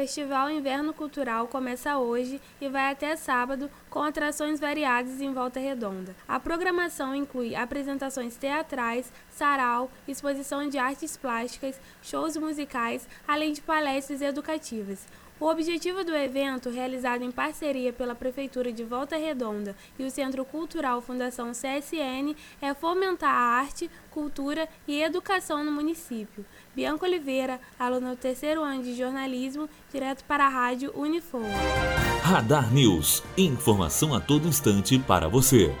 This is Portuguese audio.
Festival Inverno Cultural começa hoje e vai até sábado com atrações variadas em Volta Redonda. A programação inclui apresentações teatrais, sarau, exposição de artes plásticas, shows musicais, além de palestras educativas. O objetivo do evento, realizado em parceria pela Prefeitura de Volta Redonda e o Centro Cultural Fundação CSN, é fomentar a arte, cultura e educação no município. Bianca Oliveira, aluna do terceiro ano de jornalismo, direto para a Rádio Unifor. Radar News. Informação a todo instante para você.